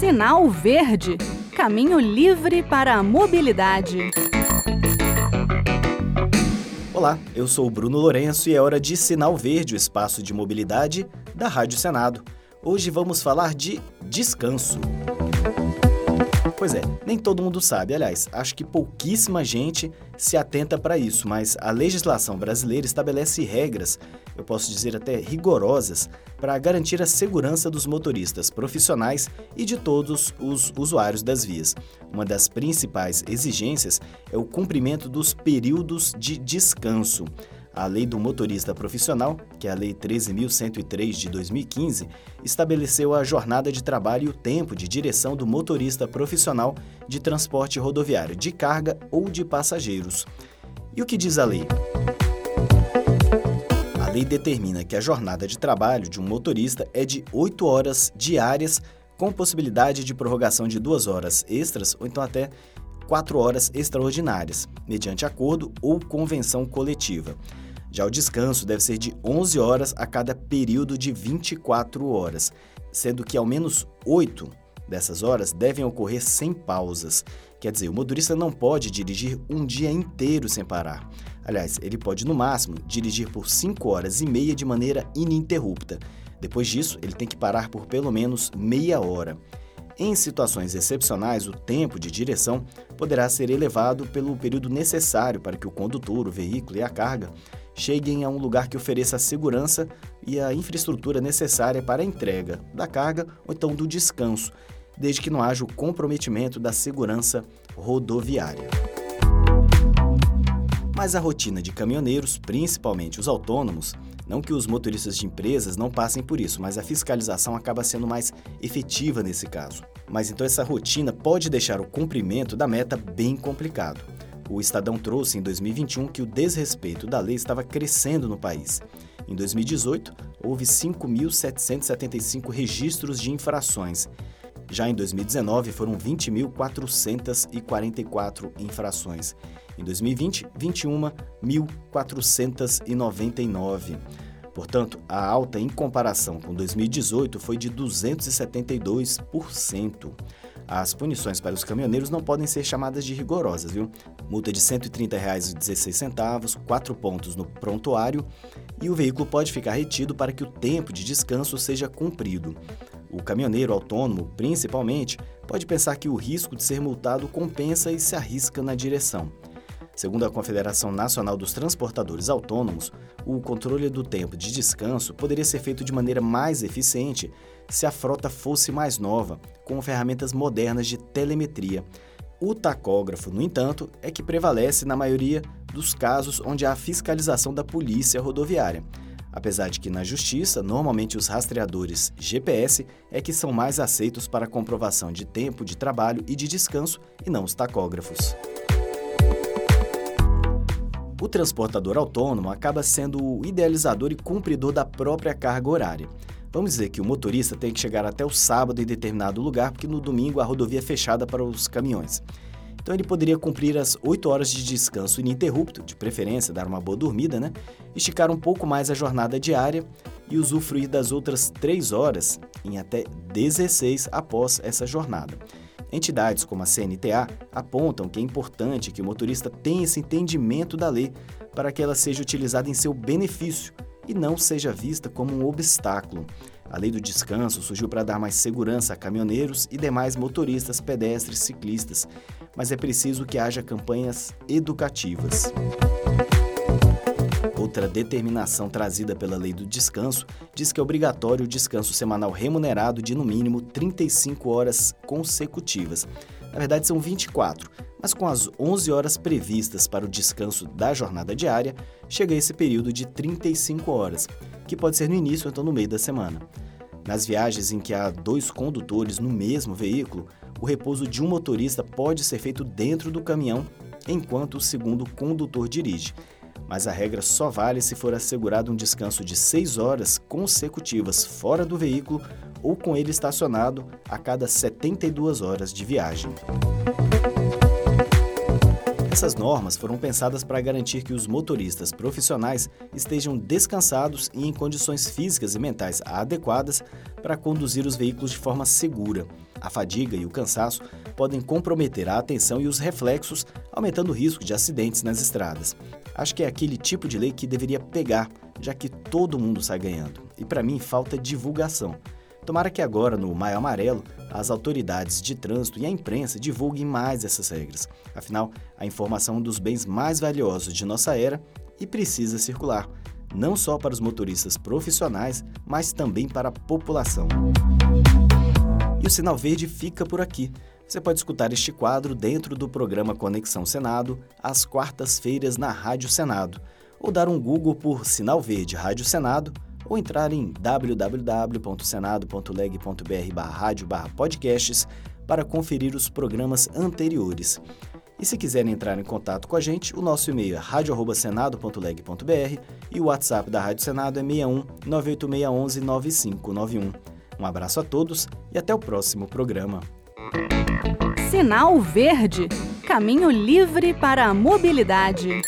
Sinal Verde Caminho livre para a mobilidade. Olá, eu sou Bruno Lourenço e é hora de Sinal Verde, o espaço de mobilidade da Rádio Senado. Hoje vamos falar de descanso. Pois é, nem todo mundo sabe. Aliás, acho que pouquíssima gente se atenta para isso, mas a legislação brasileira estabelece regras, eu posso dizer até rigorosas, para garantir a segurança dos motoristas profissionais e de todos os usuários das vias. Uma das principais exigências é o cumprimento dos períodos de descanso. A Lei do Motorista Profissional, que é a Lei 13.103 de 2015, estabeleceu a jornada de trabalho e o tempo de direção do motorista profissional de transporte rodoviário de carga ou de passageiros. E o que diz a lei? Lei determina que a jornada de trabalho de um motorista é de 8 horas diárias, com possibilidade de prorrogação de 2 horas extras ou então até 4 horas extraordinárias, mediante acordo ou convenção coletiva. Já o descanso deve ser de 11 horas a cada período de 24 horas, sendo que ao menos 8 dessas horas devem ocorrer sem pausas. Quer dizer, o motorista não pode dirigir um dia inteiro sem parar. Aliás, ele pode, no máximo, dirigir por 5 horas e meia de maneira ininterrupta. Depois disso, ele tem que parar por pelo menos meia hora. Em situações excepcionais, o tempo de direção poderá ser elevado pelo período necessário para que o condutor, o veículo e a carga cheguem a um lugar que ofereça a segurança e a infraestrutura necessária para a entrega da carga ou então do descanso, desde que não haja o comprometimento da segurança rodoviária. Mas a rotina de caminhoneiros, principalmente os autônomos, não que os motoristas de empresas não passem por isso, mas a fiscalização acaba sendo mais efetiva nesse caso. Mas então essa rotina pode deixar o cumprimento da meta bem complicado. O Estadão trouxe em 2021 que o desrespeito da lei estava crescendo no país. Em 2018, houve 5.775 registros de infrações. Já em 2019, foram 20.444 infrações. Em 2020, 21.499. Portanto, a alta em comparação com 2018 foi de 272%. As punições para os caminhoneiros não podem ser chamadas de rigorosas, viu? Multa de R$ 130,16, 4 pontos no prontuário e o veículo pode ficar retido para que o tempo de descanso seja cumprido. O caminhoneiro autônomo, principalmente, pode pensar que o risco de ser multado compensa e se arrisca na direção. Segundo a Confederação Nacional dos Transportadores Autônomos, o controle do tempo de descanso poderia ser feito de maneira mais eficiente se a frota fosse mais nova, com ferramentas modernas de telemetria. O tacógrafo, no entanto, é que prevalece na maioria dos casos onde há fiscalização da polícia rodoviária. Apesar de que na justiça, normalmente os rastreadores GPS é que são mais aceitos para comprovação de tempo de trabalho e de descanso e não os tacógrafos. O transportador autônomo acaba sendo o idealizador e cumpridor da própria carga horária. Vamos dizer que o motorista tem que chegar até o sábado em determinado lugar, porque no domingo a rodovia é fechada para os caminhões. Então ele poderia cumprir as 8 horas de descanso ininterrupto, de preferência dar uma boa dormida, né? Esticar um pouco mais a jornada diária e usufruir das outras 3 horas em até 16 após essa jornada. Entidades como a CNTA apontam que é importante que o motorista tenha esse entendimento da lei para que ela seja utilizada em seu benefício e não seja vista como um obstáculo. A lei do descanso surgiu para dar mais segurança a caminhoneiros e demais motoristas, pedestres, ciclistas, mas é preciso que haja campanhas educativas. Outra determinação trazida pela lei do descanso diz que é obrigatório o descanso semanal remunerado de no mínimo 35 horas consecutivas. Na verdade, são 24, mas com as 11 horas previstas para o descanso da jornada diária, chega esse período de 35 horas, que pode ser no início ou então no meio da semana. Nas viagens em que há dois condutores no mesmo veículo, o repouso de um motorista pode ser feito dentro do caminhão enquanto o segundo condutor dirige. Mas a regra só vale se for assegurado um descanso de 6 horas consecutivas fora do veículo ou com ele estacionado a cada 72 horas de viagem. Essas normas foram pensadas para garantir que os motoristas profissionais estejam descansados e em condições físicas e mentais adequadas para conduzir os veículos de forma segura. A fadiga e o cansaço podem comprometer a atenção e os reflexos, aumentando o risco de acidentes nas estradas. Acho que é aquele tipo de lei que deveria pegar, já que todo mundo sai ganhando. E para mim falta divulgação. Tomara que agora, no Maio Amarelo, as autoridades de trânsito e a imprensa divulguem mais essas regras. Afinal, a informação é um dos bens mais valiosos de nossa era e precisa circular, não só para os motoristas profissionais, mas também para a população. E o Sinal Verde fica por aqui. Você pode escutar este quadro dentro do programa Conexão Senado, às quartas-feiras na Rádio Senado, ou dar um Google por Sinal Verde Rádio Senado ou entrar em www.senado.leg.br/radio/podcasts para conferir os programas anteriores. E se quiserem entrar em contato com a gente, o nosso e-mail é radio@senado.leg.br e o WhatsApp da Rádio Senado é 61 98611 9591. Um abraço a todos e até o próximo programa. Sinal Verde Caminho livre para a mobilidade.